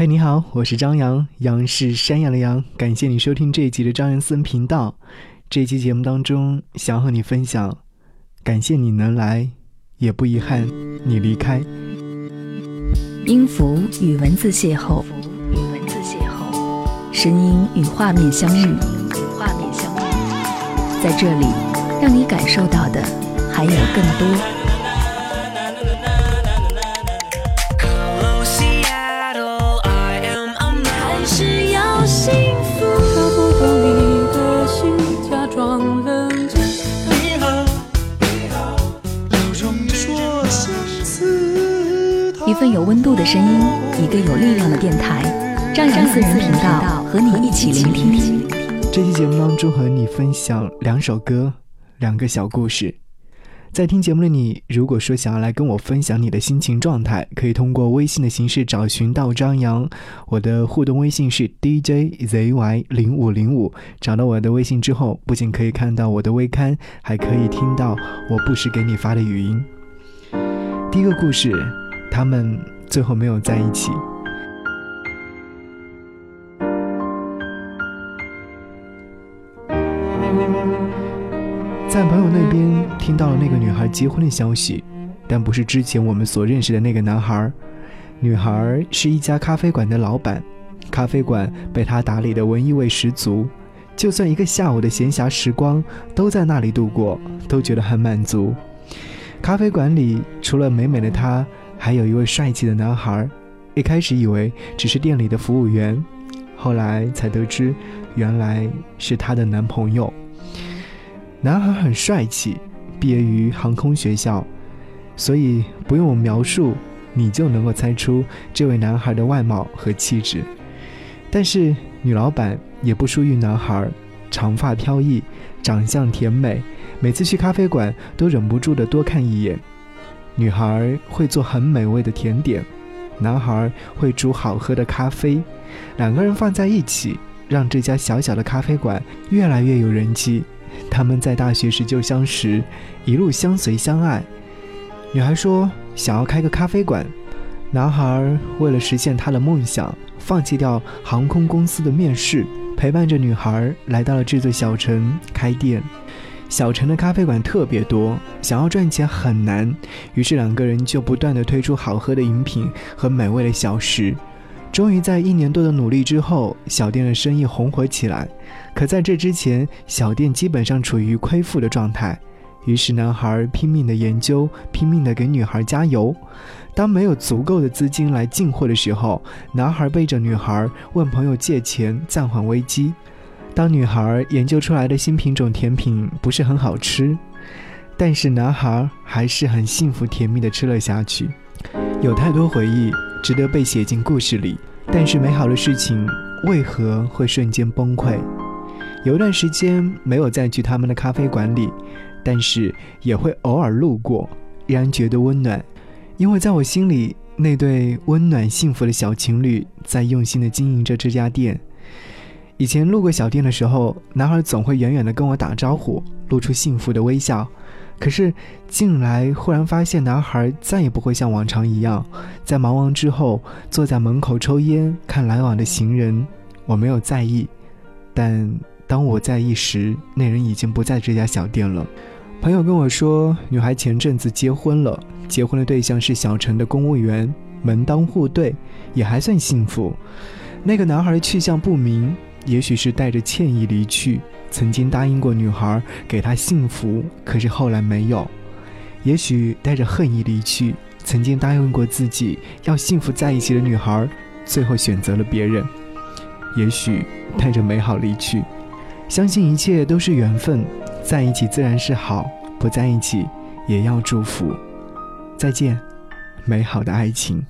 嘿，你好，我是张扬，杨是山羊的羊。感谢你收听这一集的张扬私人频道。这一期节目当中，想和你分享，感谢你能来，也不遗憾你离开。音符与文字邂逅，与文字邂逅，声音与画面相遇，与画面相遇，在这里，让你感受到的还有更多。一份有温度的声音，一个有力量的电台，张扬私人频道和你一起聆听。这期节目当中和你分享两首歌，两个小故事。在听节目的你，如果说想要来跟我分享你的心情状态，可以通过微信的形式找寻到张扬。我的互动微信是 DJZY 零五零五。找到我的微信之后，不仅可以看到我的微刊，还可以听到我不时给你发的语音。第一个故事。他们最后没有在一起。在朋友那边听到了那个女孩结婚的消息，但不是之前我们所认识的那个男孩。女孩是一家咖啡馆的老板，咖啡馆被他打理的文艺味十足，就算一个下午的闲暇时光都在那里度过，都觉得很满足。咖啡馆里除了美美的她。还有一位帅气的男孩，一开始以为只是店里的服务员，后来才得知，原来是她的男朋友。男孩很帅气，毕业于航空学校，所以不用我描述，你就能够猜出这位男孩的外貌和气质。但是女老板也不输于男孩，长发飘逸，长相甜美，每次去咖啡馆都忍不住的多看一眼。女孩会做很美味的甜点，男孩会煮好喝的咖啡，两个人放在一起，让这家小小的咖啡馆越来越有人气。他们在大学时就相识，一路相随相爱。女孩说想要开个咖啡馆，男孩为了实现他的梦想，放弃掉航空公司的面试，陪伴着女孩来到了这座小城开店。小城的咖啡馆特别多，想要赚钱很难，于是两个人就不断的推出好喝的饮品和美味的小食。终于在一年多的努力之后，小店的生意红火起来。可在这之前，小店基本上处于亏负的状态。于是男孩拼命的研究，拼命的给女孩加油。当没有足够的资金来进货的时候，男孩背着女孩问朋友借钱暂缓危机。当女孩研究出来的新品种甜品不是很好吃，但是男孩还是很幸福甜蜜的吃了下去。有太多回忆值得被写进故事里，但是美好的事情为何会瞬间崩溃？有一段时间没有再去他们的咖啡馆里，但是也会偶尔路过，依然觉得温暖，因为在我心里，那对温暖幸福的小情侣在用心的经营着这家店。以前路过小店的时候，男孩总会远远的跟我打招呼，露出幸福的微笑。可是近来忽然发现，男孩再也不会像往常一样，在忙完之后坐在门口抽烟，看来往的行人。我没有在意，但当我在意时，那人已经不在这家小店了。朋友跟我说，女孩前阵子结婚了，结婚的对象是小城的公务员，门当户对，也还算幸福。那个男孩去向不明。也许是带着歉意离去，曾经答应过女孩给她幸福，可是后来没有；也许带着恨意离去，曾经答应过自己要幸福在一起的女孩，最后选择了别人；也许带着美好离去，相信一切都是缘分，在一起自然是好，不在一起也要祝福。再见，美好的爱情。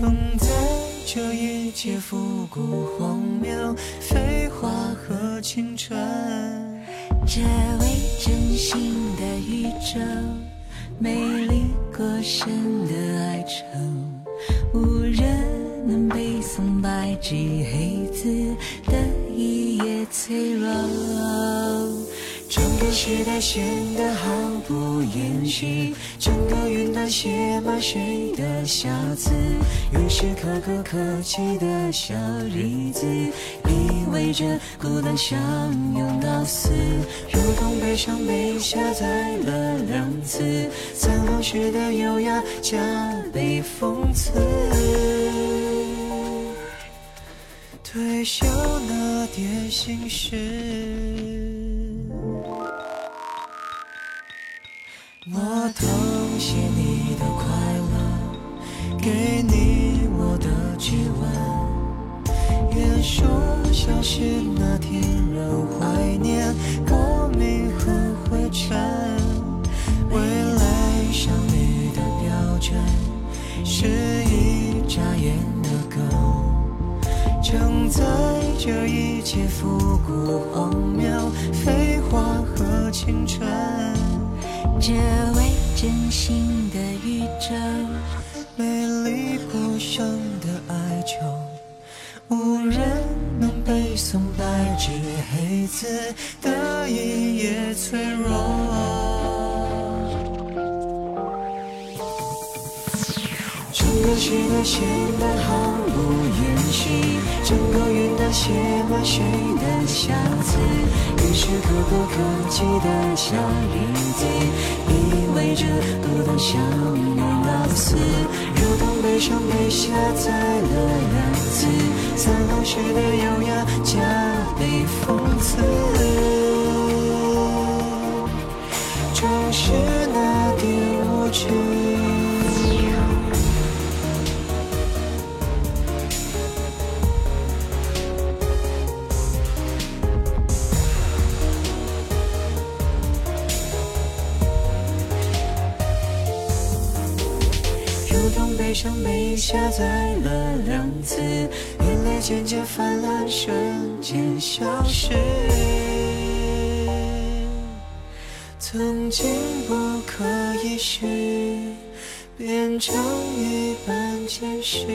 承载这一切复古荒谬、废话和青春。这未。真心的宇宙，美丽过深的爱愁，无人能背诵白纸黑字的一页脆弱。整个时代显得毫不掩饰，整个云端写满谁的瑕疵？于是可歌可泣的小日子，意味着孤单相拥到死，如同悲伤被下载了两次，残红时的优雅加倍讽刺，推销那点心事。给你我的指纹。愿说消失那天仍怀念，过敏和灰尘。未来相遇的标准，是一眨眼的梗，承载着一切复古荒谬、废话写满谁的瑕疵？于是可歌可泣的小日子，意味着孤单相拥到死，如同悲伤被下载了两次，残红时的优雅加倍讽刺，正是那点无知。像被下载了两次，眼泪渐渐泛滥，瞬间消失。曾经不可一世，变成一般见识。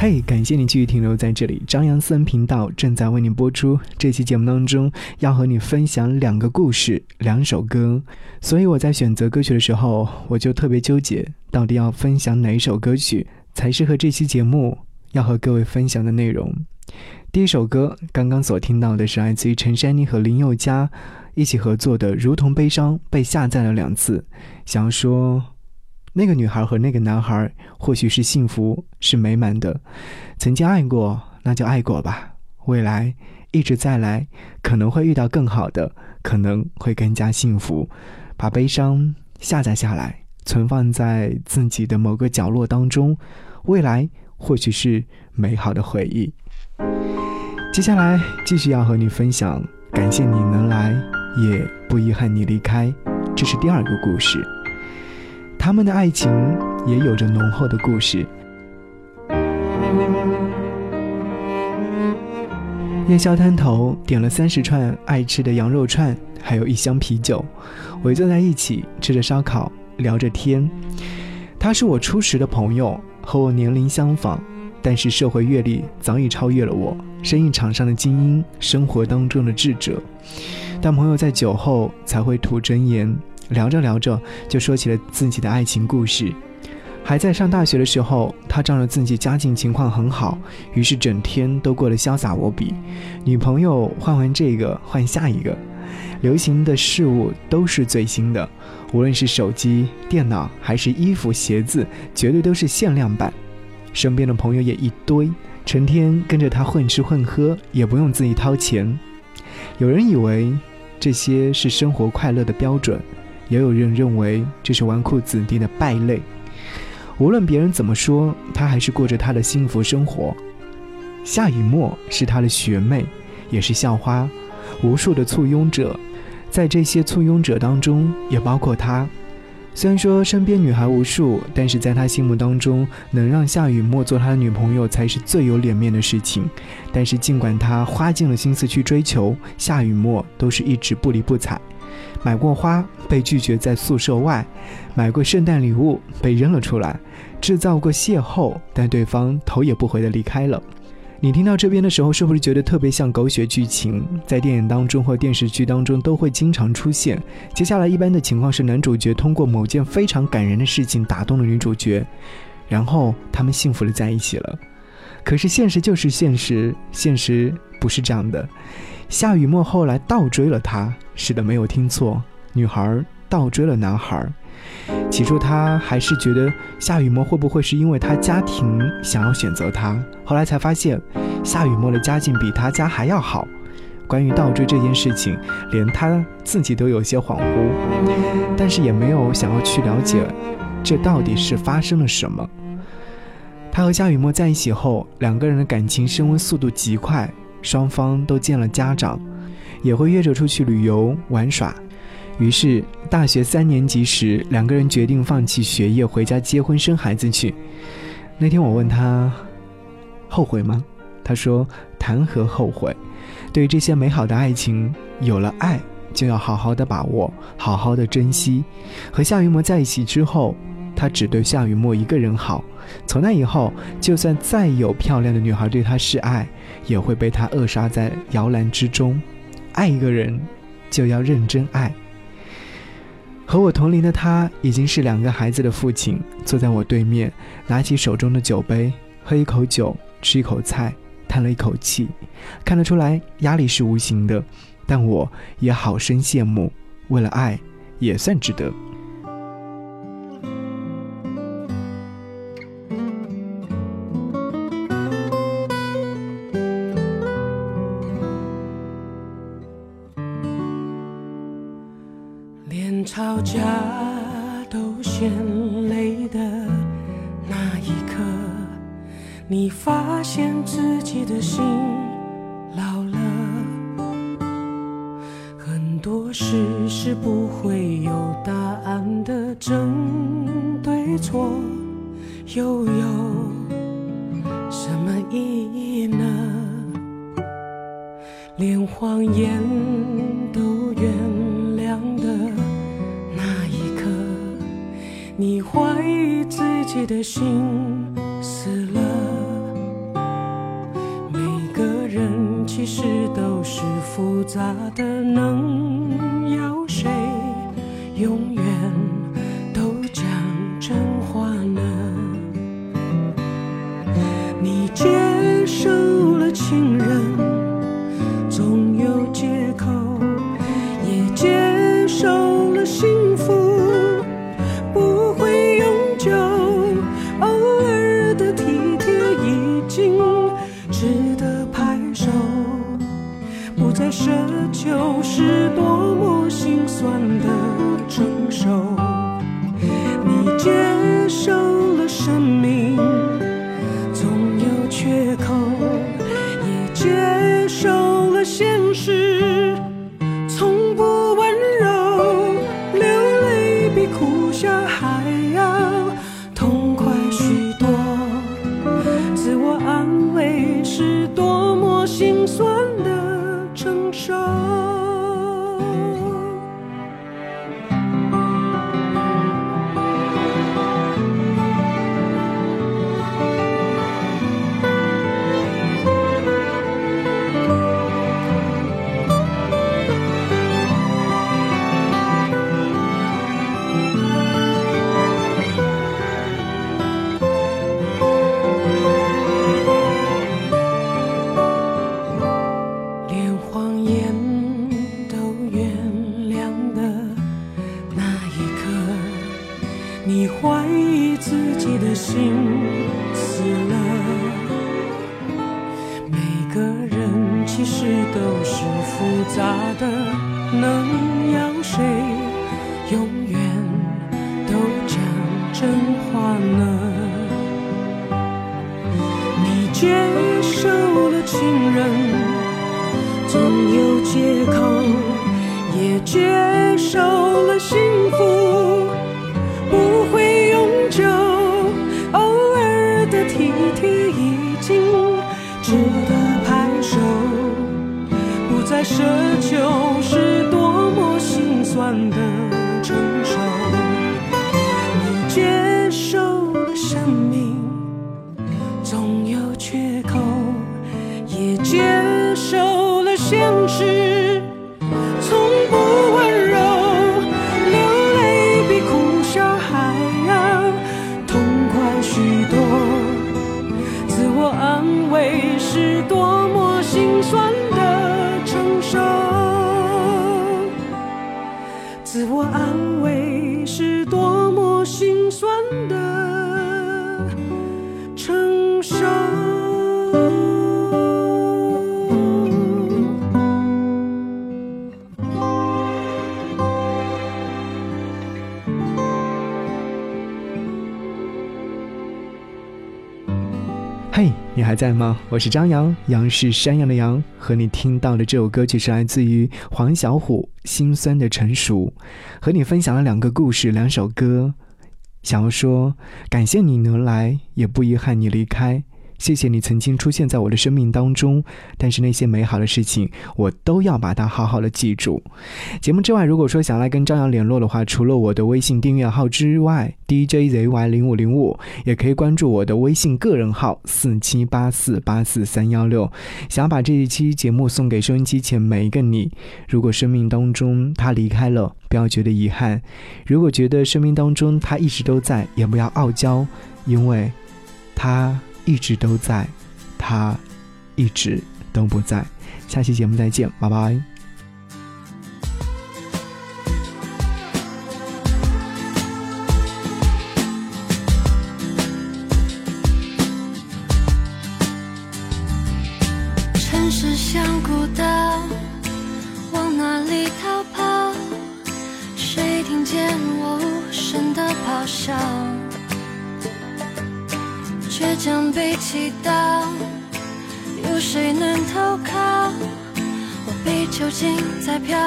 嘿感谢你继续停留在这里。张扬私人频道正在为你播出。这期节目当中要和你分享两个故事，两首歌。所以我在选择歌曲的时候，我就特别纠结，到底要分享哪一首歌曲才适合这期节目要和各位分享的内容。第一首歌，刚刚所听到的是来自于陈珊妮和林宥嘉一起合作的《如同悲伤》，被下载了两次。想要说，那个女孩和那个男孩或许是幸福，是美满的。曾经爱过，那就爱过吧。未来一直再来，可能会遇到更好的，可能会更加幸福。把悲伤下载下来，存放在自己的某个角落当中，未来或许是美好的回忆。接下来继续要和你分享，感谢你能来，也不遗憾你离开。这是第二个故事，他们的爱情也有着浓厚的故事。夜宵摊头点了三十串爱吃的羊肉串，还有一箱啤酒，围坐在一起吃着烧烤，聊着天。他是我初识的朋友，和我年龄相仿，但是社会阅历早已超越了我，生意场上的精英，生活当中的智者。但朋友在酒后才会吐真言，聊着聊着就说起了自己的爱情故事。还在上大学的时候，他仗着自己家境情况很好，于是整天都过得潇洒无比。女朋友换完这个换下一个，流行的事物都是最新的，无论是手机、电脑还是衣服、鞋子，绝对都是限量版。身边的朋友也一堆，成天跟着他混吃混喝，也不用自己掏钱。有人以为这些是生活快乐的标准，也有人认为这是纨绔子弟的败类。无论别人怎么说，他还是过着他的幸福生活。夏雨墨是他的学妹，也是校花，无数的簇拥者，在这些簇拥者当中，也包括他。虽然说身边女孩无数，但是在他心目当中，能让夏雨墨做他的女朋友才是最有脸面的事情。但是尽管他花尽了心思去追求，夏雨墨都是一直不理不睬。买过花被拒绝在宿舍外，买过圣诞礼物被扔了出来，制造过邂逅，但对方头也不回的离开了。你听到这边的时候，是不是觉得特别像狗血剧情？在电影当中或电视剧当中都会经常出现。接下来一般的情况是，男主角通过某件非常感人的事情打动了女主角，然后他们幸福的在一起了。可是现实就是现实，现实不是这样的。夏雨墨后来倒追了他，是的，没有听错，女孩倒追了男孩。起初他还是觉得夏雨墨会不会是因为他家庭想要选择他，后来才发现夏雨墨的家境比他家还要好。关于倒追这件事情，连他自己都有些恍惚，但是也没有想要去了解这到底是发生了什么。他和夏雨墨在一起后，两个人的感情升温速度极快，双方都见了家长，也会约着出去旅游玩耍。于是，大学三年级时，两个人决定放弃学业，回家结婚生孩子去。那天我问他，后悔吗？他说：“谈何后悔？对于这些美好的爱情，有了爱就要好好的把握，好好的珍惜。”和夏雨墨在一起之后，他只对夏雨墨一个人好。从那以后，就算再有漂亮的女孩对他示爱，也会被他扼杀在摇篮之中。爱一个人，就要认真爱。和我同龄的他已经是两个孩子的父亲，坐在我对面，拿起手中的酒杯，喝一口酒，吃一口菜，叹了一口气。看得出来压力是无形的，但我也好生羡慕。为了爱，也算值得。连谎言都原谅的那一刻。你怀疑自己的心死了。每个人其实都是复杂的，能要谁拥有的，能要谁永远都讲真话呢？你接受了情人，总有借口，也接受了心自嘿，你还在吗？我是张扬，杨是山羊的羊。和你听到的这首歌曲是来自于黄小琥《心酸的成熟》，和你分享了两个故事，两首歌，想要说感谢你能来，也不遗憾你离开。谢谢你曾经出现在我的生命当中，但是那些美好的事情，我都要把它好好的记住。节目之外，如果说想来跟张扬联络的话，除了我的微信订阅号之外，DJZY 零五零五，也可以关注我的微信个人号四七八四八四三幺六。想把这一期节目送给收音机前每一个你。如果生命当中他离开了，不要觉得遗憾；如果觉得生命当中他一直都在，也不要傲娇，因为他。一直都在，他一直都不在。下期节目再见，拜拜。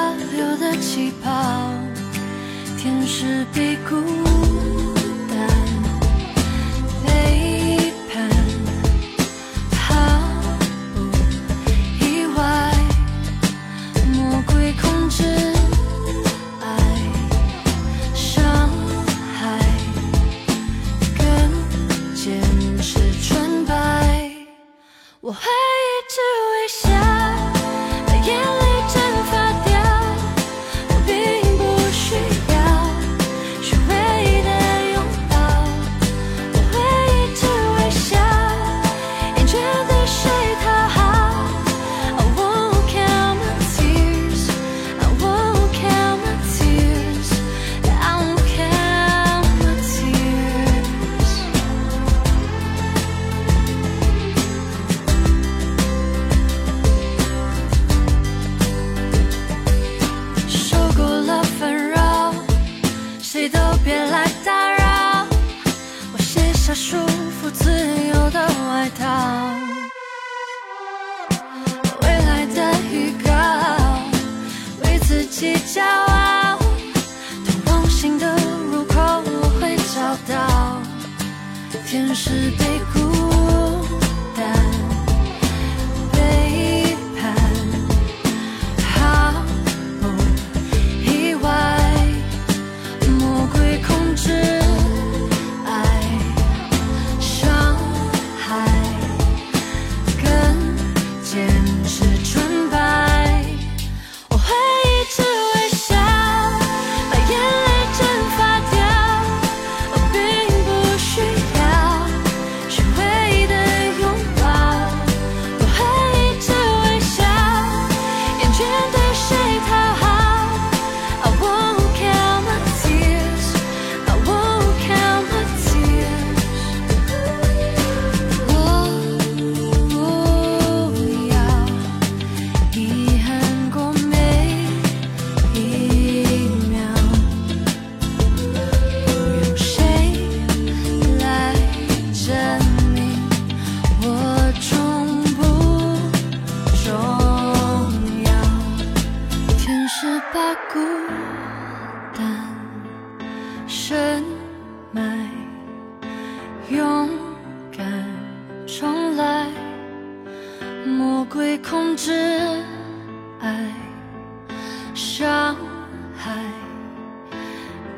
在漂流的气泡，天使比孤单背叛，毫不意外，魔鬼控制爱，伤害更坚持纯白，我会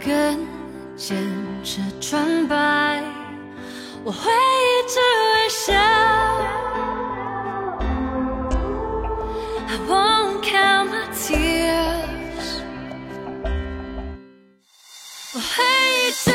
更坚持纯白，我会一直微笑。I won't count my tears，我会一直